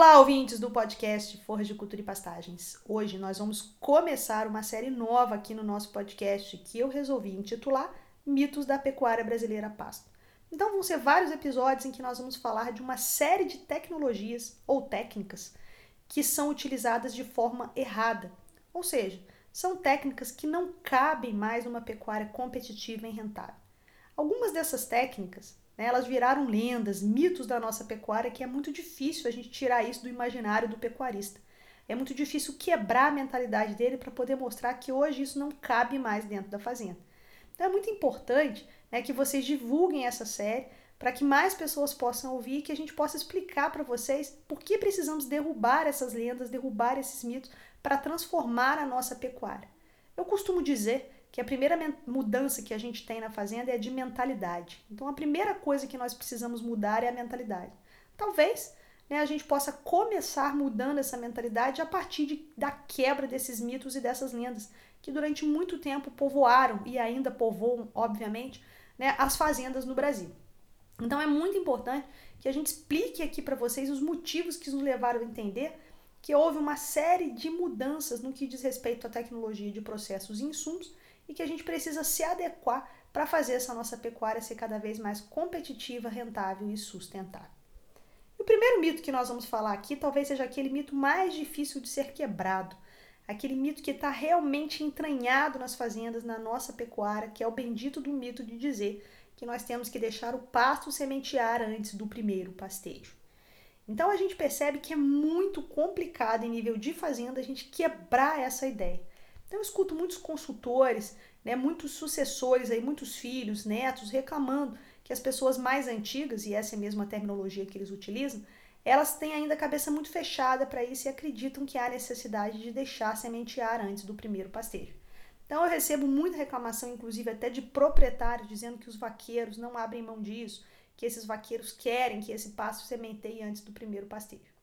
Olá, ouvintes do podcast Forra de Cultura e Pastagens. Hoje nós vamos começar uma série nova aqui no nosso podcast que eu resolvi intitular Mitos da Pecuária Brasileira Pasto. Então vão ser vários episódios em que nós vamos falar de uma série de tecnologias ou técnicas que são utilizadas de forma errada, ou seja, são técnicas que não cabem mais numa pecuária competitiva e rentável. Algumas dessas técnicas né? Elas viraram lendas, mitos da nossa pecuária, que é muito difícil a gente tirar isso do imaginário do pecuarista. É muito difícil quebrar a mentalidade dele para poder mostrar que hoje isso não cabe mais dentro da fazenda. Então é muito importante né, que vocês divulguem essa série para que mais pessoas possam ouvir e que a gente possa explicar para vocês por que precisamos derrubar essas lendas, derrubar esses mitos para transformar a nossa pecuária. Eu costumo dizer que a primeira mudança que a gente tem na fazenda é de mentalidade. Então, a primeira coisa que nós precisamos mudar é a mentalidade. Talvez né, a gente possa começar mudando essa mentalidade a partir de, da quebra desses mitos e dessas lendas que durante muito tempo povoaram e ainda povoam, obviamente, né, as fazendas no Brasil. Então, é muito importante que a gente explique aqui para vocês os motivos que nos levaram a entender que houve uma série de mudanças no que diz respeito à tecnologia de processos e insumos e que a gente precisa se adequar para fazer essa nossa pecuária ser cada vez mais competitiva, rentável e sustentável. O primeiro mito que nós vamos falar aqui talvez seja aquele mito mais difícil de ser quebrado, aquele mito que está realmente entranhado nas fazendas, na nossa pecuária, que é o bendito do mito de dizer que nós temos que deixar o pasto sementear antes do primeiro pastejo. Então a gente percebe que é muito complicado em nível de fazenda a gente quebrar essa ideia. Então eu escuto muitos consultores, né, muitos sucessores aí, muitos filhos, netos reclamando que as pessoas mais antigas, e essa é mesmo a terminologia que eles utilizam, elas têm ainda a cabeça muito fechada para isso e acreditam que há necessidade de deixar sementear antes do primeiro pastejo. Então eu recebo muita reclamação, inclusive até de proprietários, dizendo que os vaqueiros não abrem mão disso, que esses vaqueiros querem que esse pasto sementeie antes do primeiro pastejo.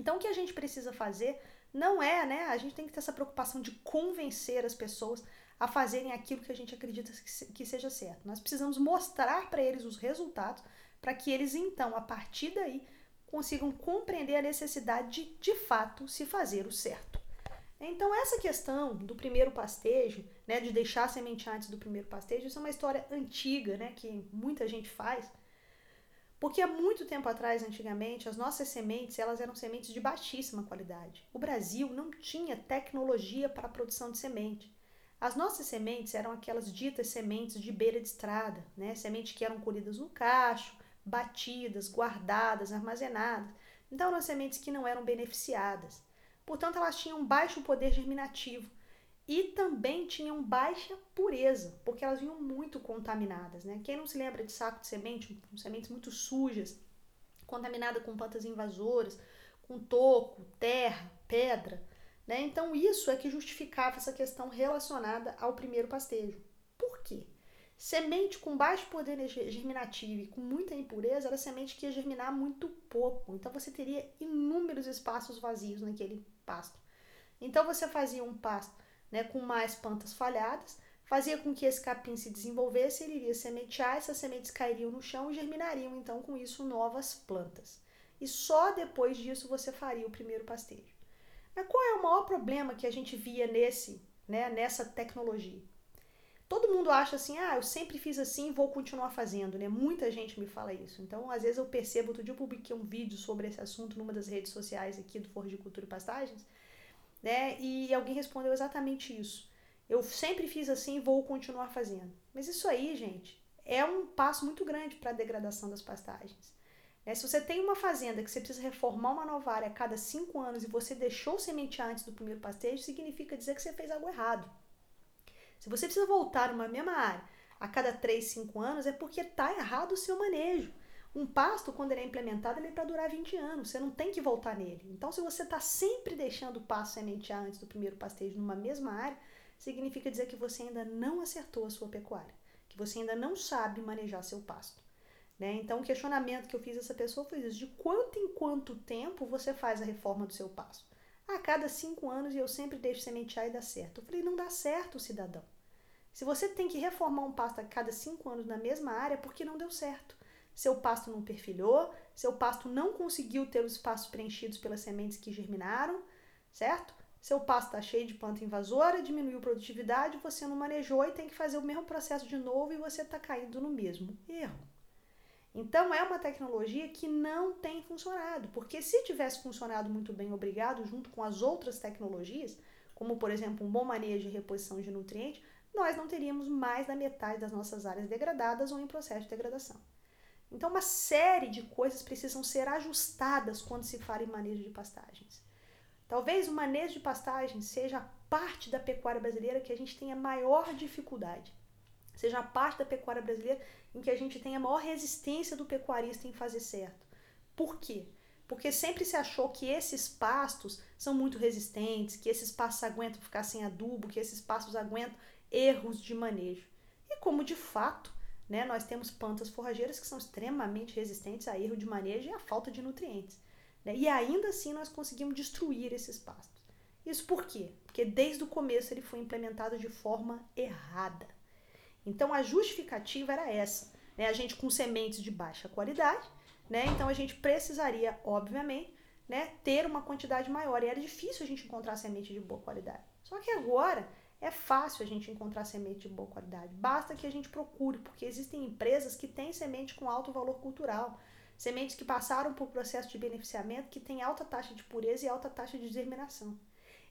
Então o que a gente precisa fazer não é, né? A gente tem que ter essa preocupação de convencer as pessoas a fazerem aquilo que a gente acredita que seja certo. Nós precisamos mostrar para eles os resultados para que eles então, a partir daí, consigam compreender a necessidade de, de fato, se fazer o certo. Então, essa questão do primeiro pastejo, né, de deixar a semente antes do primeiro pastejo, isso é uma história antiga, né, que muita gente faz. Porque há muito tempo atrás, antigamente, as nossas sementes elas eram sementes de baixíssima qualidade. O Brasil não tinha tecnologia para a produção de semente. As nossas sementes eram aquelas ditas sementes de beira de estrada, né? sementes que eram colhidas no cacho, batidas, guardadas, armazenadas. Então, eram sementes que não eram beneficiadas. Portanto, elas tinham baixo poder germinativo e também tinham baixa pureza, porque elas vinham muito contaminadas. Né? Quem não se lembra de saco de semente, com sementes muito sujas, contaminada com plantas invasoras, com toco, terra, pedra. Né? Então, isso é que justificava essa questão relacionada ao primeiro pastejo. Por quê? Semente com baixo poder germinativo e com muita impureza era semente que ia germinar muito pouco. Então, você teria inúmeros espaços vazios naquele pasto. Então, você fazia um pasto né, com mais plantas falhadas, fazia com que esse capim se desenvolvesse, ele iria sementear, essas sementes cairiam no chão e germinariam então com isso novas plantas. E só depois disso você faria o primeiro pastejo. Mas qual é o maior problema que a gente via nesse, né, nessa tecnologia? Todo mundo acha assim, ah, eu sempre fiz assim, vou continuar fazendo, né? Muita gente me fala isso. Então, às vezes eu percebo, outro dia eu publiquei um vídeo sobre esse assunto numa das redes sociais aqui do Forro de Cultura e Pastagens, né? E alguém respondeu exatamente isso. Eu sempre fiz assim e vou continuar fazendo. Mas isso aí, gente, é um passo muito grande para a degradação das pastagens. Né? Se você tem uma fazenda que você precisa reformar uma nova área a cada cinco anos e você deixou sementear antes do primeiro pastejo, significa dizer que você fez algo errado. Se você precisa voltar uma mesma área a cada três, cinco anos, é porque está errado o seu manejo. Um pasto, quando ele é implementado, ele é para durar 20 anos. Você não tem que voltar nele. Então, se você está sempre deixando o pasto sementear antes do primeiro pastejo numa mesma área, significa dizer que você ainda não acertou a sua pecuária, que você ainda não sabe manejar seu pasto. Né? Então, o questionamento que eu fiz a essa pessoa foi isso: de quanto em quanto tempo você faz a reforma do seu pasto? A cada cinco anos e eu sempre deixo sementear e dá certo. Eu falei: não dá certo, cidadão. Se você tem que reformar um pasto a cada cinco anos na mesma área, é porque não deu certo seu pasto não perfilhou, seu pasto não conseguiu ter os espaços preenchidos pelas sementes que germinaram, certo? Seu pasto está cheio de planta invasora, diminuiu produtividade, você não manejou e tem que fazer o mesmo processo de novo e você está caindo no mesmo erro. Então é uma tecnologia que não tem funcionado, porque se tivesse funcionado muito bem, obrigado, junto com as outras tecnologias, como por exemplo um bom manejo e reposição de nutrientes, nós não teríamos mais da metade das nossas áreas degradadas ou em processo de degradação. Então, uma série de coisas precisam ser ajustadas quando se fala em manejo de pastagens. Talvez o manejo de pastagens seja a parte da pecuária brasileira que a gente tenha maior dificuldade. Seja a parte da pecuária brasileira em que a gente tenha maior resistência do pecuarista em fazer certo. Por quê? Porque sempre se achou que esses pastos são muito resistentes, que esses pastos aguentam ficar sem adubo, que esses pastos aguentam erros de manejo. E como de fato né? Nós temos plantas forrageiras que são extremamente resistentes a erro de manejo e a falta de nutrientes. Né? E ainda assim nós conseguimos destruir esses pastos. Isso por quê? Porque desde o começo ele foi implementado de forma errada. Então a justificativa era essa. Né? A gente com sementes de baixa qualidade, né? então a gente precisaria, obviamente, né, ter uma quantidade maior. E era difícil a gente encontrar semente de boa qualidade. Só que agora é fácil a gente encontrar semente de boa qualidade, basta que a gente procure, porque existem empresas que têm semente com alto valor cultural, sementes que passaram por processo de beneficiamento, que têm alta taxa de pureza e alta taxa de germinação.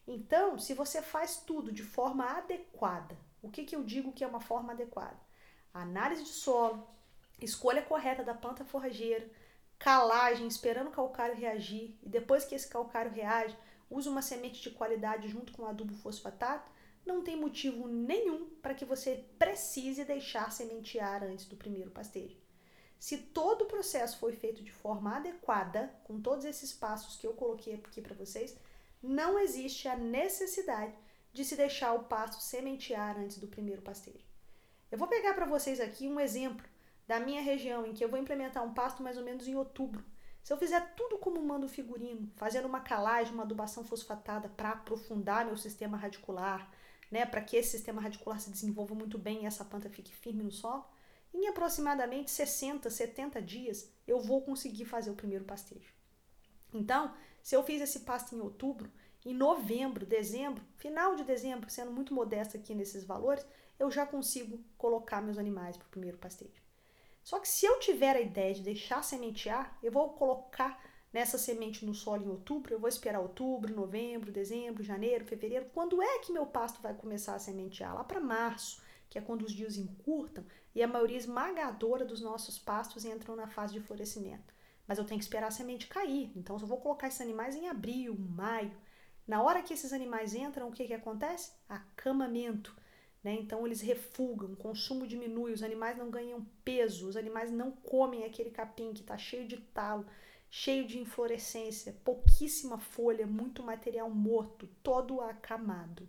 Então, se você faz tudo de forma adequada, o que, que eu digo que é uma forma adequada? Análise de solo, escolha correta da planta forrageira, calagem, esperando o calcário reagir, e depois que esse calcário reage, use uma semente de qualidade junto com adubo fosfatado, não tem motivo nenhum para que você precise deixar sementear antes do primeiro pastejo. Se todo o processo foi feito de forma adequada, com todos esses passos que eu coloquei aqui para vocês, não existe a necessidade de se deixar o pasto sementear antes do primeiro pastejo. Eu vou pegar para vocês aqui um exemplo da minha região em que eu vou implementar um pasto mais ou menos em outubro. Se eu fizer tudo como manda o figurino, fazendo uma calagem, uma adubação fosfatada para aprofundar meu sistema radicular, né, para que esse sistema radicular se desenvolva muito bem e essa planta fique firme no solo, em aproximadamente 60, 70 dias eu vou conseguir fazer o primeiro pastejo. Então, se eu fiz esse pasto em outubro, em novembro, dezembro, final de dezembro, sendo muito modesto aqui nesses valores, eu já consigo colocar meus animais para o primeiro pastejo. Só que se eu tiver a ideia de deixar sementear, eu vou colocar nessa semente no solo em outubro, eu vou esperar outubro, novembro, dezembro, janeiro, fevereiro. Quando é que meu pasto vai começar a sementear? Lá para março, que é quando os dias encurtam e a maioria esmagadora dos nossos pastos entram na fase de florescimento. Mas eu tenho que esperar a semente cair. Então, eu vou colocar esses animais em abril, maio. Na hora que esses animais entram, o que, que acontece? Acamamento. Né? Então, eles refugam, o consumo diminui, os animais não ganham peso, os animais não comem aquele capim que está cheio de talo cheio de inflorescência, pouquíssima folha, muito material morto, todo acamado.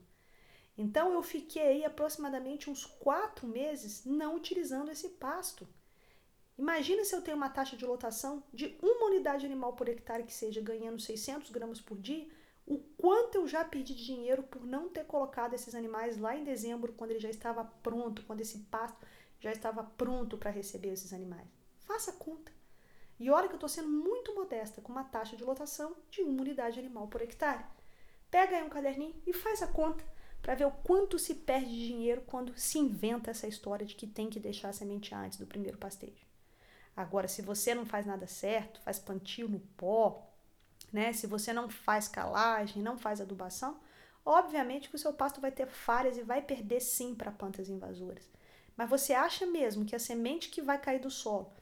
Então eu fiquei aí aproximadamente uns quatro meses não utilizando esse pasto. Imagina se eu tenho uma taxa de lotação de uma unidade animal por hectare que seja ganhando 600 gramas por dia, o quanto eu já perdi de dinheiro por não ter colocado esses animais lá em dezembro, quando ele já estava pronto, quando esse pasto já estava pronto para receber esses animais. Faça conta. E olha que eu estou sendo muito modesta com uma taxa de lotação de uma unidade animal por hectare. Pega aí um caderninho e faz a conta para ver o quanto se perde de dinheiro quando se inventa essa história de que tem que deixar a semente antes do primeiro pastejo. Agora, se você não faz nada certo, faz plantio no pó, né? Se você não faz calagem, não faz adubação, obviamente que o seu pasto vai ter falhas e vai perder sim para plantas invasoras. Mas você acha mesmo que a semente que vai cair do solo,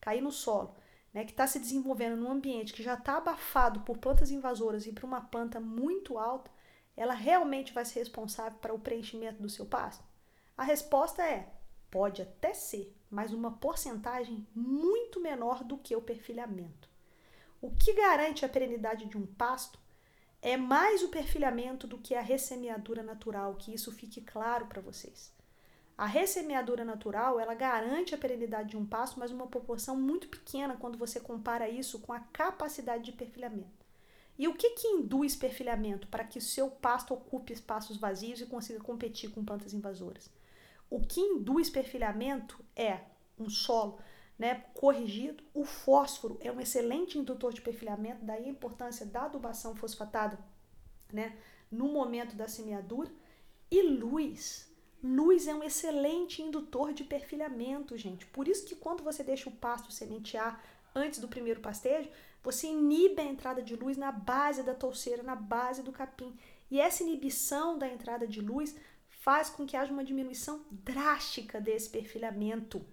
cair no solo, né, que está se desenvolvendo num ambiente que já está abafado por plantas invasoras e para uma planta muito alta, ela realmente vai ser responsável para o preenchimento do seu pasto? A resposta é: pode até ser, mas uma porcentagem muito menor do que o perfilhamento. O que garante a perenidade de um pasto é mais o perfilhamento do que a ressemeadura natural, que isso fique claro para vocês. A ressemeadura natural, ela garante a perenidade de um pasto, mas uma proporção muito pequena quando você compara isso com a capacidade de perfilhamento. E o que, que induz perfilhamento para que o seu pasto ocupe espaços vazios e consiga competir com plantas invasoras? O que induz perfilhamento é um solo né, corrigido. O fósforo é um excelente indutor de perfilhamento, daí a importância da adubação fosfatada né, no momento da semeadura. E luz. Luz é um excelente indutor de perfilhamento, gente. Por isso que quando você deixa o pasto sementear antes do primeiro pastejo, você inibe a entrada de luz na base da touceira, na base do capim. E essa inibição da entrada de luz faz com que haja uma diminuição drástica desse perfilhamento.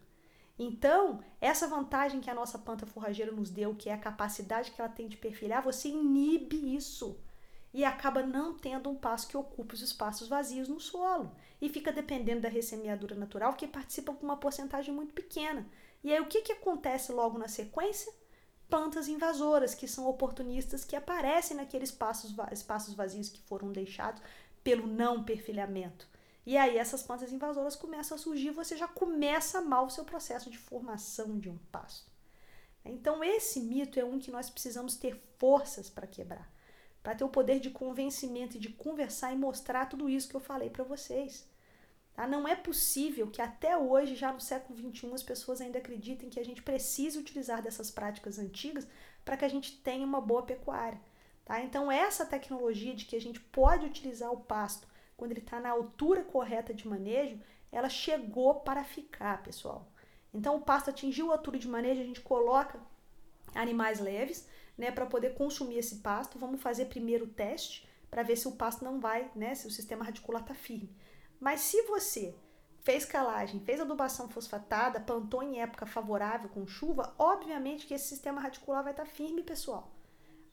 Então, essa vantagem que a nossa planta forrageira nos deu, que é a capacidade que ela tem de perfilhar, você inibe isso e acaba não tendo um passo que ocupe os espaços vazios no solo e fica dependendo da ressemeadura natural, que participa com uma porcentagem muito pequena. E aí o que, que acontece logo na sequência? Plantas invasoras, que são oportunistas, que aparecem naqueles espaços, espaços vazios que foram deixados pelo não perfilhamento. E aí essas plantas invasoras começam a surgir, você já começa mal o seu processo de formação de um pasto. Então esse mito é um que nós precisamos ter forças para quebrar, para ter o poder de convencimento e de conversar e mostrar tudo isso que eu falei para vocês. Tá? Não é possível que até hoje, já no século XXI, as pessoas ainda acreditem que a gente precisa utilizar dessas práticas antigas para que a gente tenha uma boa pecuária. Tá? Então, essa tecnologia de que a gente pode utilizar o pasto quando ele está na altura correta de manejo, ela chegou para ficar, pessoal. Então, o pasto atingiu a altura de manejo, a gente coloca animais leves, né, para poder consumir esse pasto. Vamos fazer primeiro o teste para ver se o pasto não vai, né, se o sistema radicular está firme. Mas se você fez calagem, fez adubação fosfatada, plantou em época favorável com chuva, obviamente que esse sistema radicular vai estar tá firme, pessoal.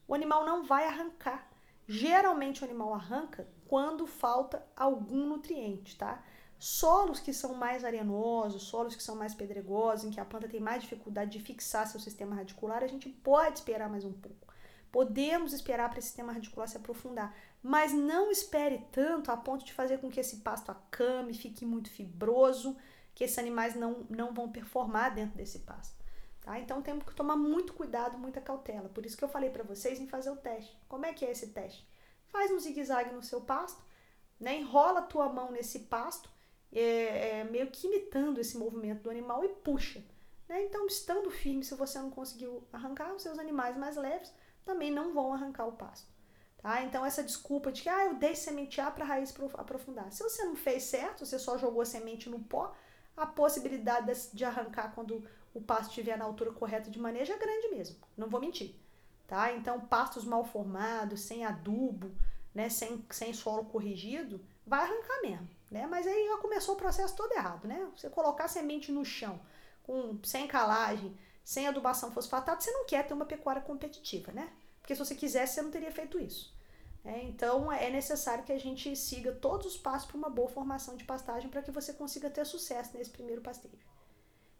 O animal não vai arrancar. Geralmente o animal arranca quando falta algum nutriente, tá? Solos que são mais arenosos, solos que são mais pedregosos, em que a planta tem mais dificuldade de fixar seu sistema radicular, a gente pode esperar mais um pouco. Podemos esperar para esse sistema radicular se aprofundar, mas não espere tanto a ponto de fazer com que esse pasto acame, fique muito fibroso, que esses animais não, não vão performar dentro desse pasto. Tá? Então temos que tomar muito cuidado, muita cautela. Por isso que eu falei para vocês em fazer o teste. Como é que é esse teste? faz um zigue-zague no seu pasto, né? enrola a tua mão nesse pasto, é, é, meio que imitando esse movimento do animal e puxa. Né? Então, estando firme, se você não conseguiu arrancar, os seus animais mais leves também não vão arrancar o pasto. Tá? Então, essa desculpa de que ah, eu dei sementear para a raiz aprofundar. Se você não fez certo, você só jogou a semente no pó, a possibilidade de arrancar quando o pasto estiver na altura correta de manejo é grande mesmo. Não vou mentir tá? Então, pastos mal formados, sem adubo, né, sem, sem solo corrigido, vai arrancar mesmo, né? Mas aí já começou o processo todo errado, né? Você colocar semente no chão, com sem calagem, sem adubação fosfatada, você não quer ter uma pecuária competitiva, né? Porque se você quisesse, você não teria feito isso. É, então, é necessário que a gente siga todos os passos para uma boa formação de pastagem para que você consiga ter sucesso nesse primeiro pastejo.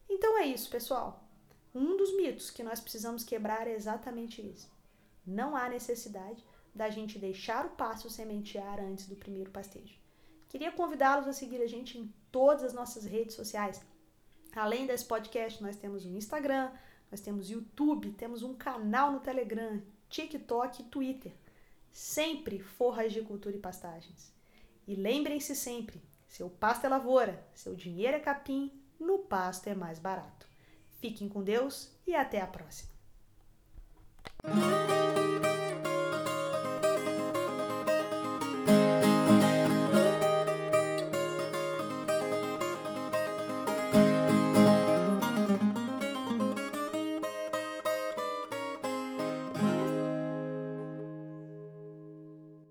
Então é isso, pessoal. Um dos mitos que nós precisamos quebrar é exatamente isso. Não há necessidade da gente deixar o passo sementear antes do primeiro pastejo. Queria convidá-los a seguir a gente em todas as nossas redes sociais. Além desse podcast, nós temos um Instagram, nós temos YouTube, temos um canal no Telegram, TikTok e Twitter. Sempre forras de cultura e pastagens. E lembrem-se sempre, seu pasto é lavoura, seu dinheiro é capim, no pasto é mais barato. Fiquem com Deus e até a próxima.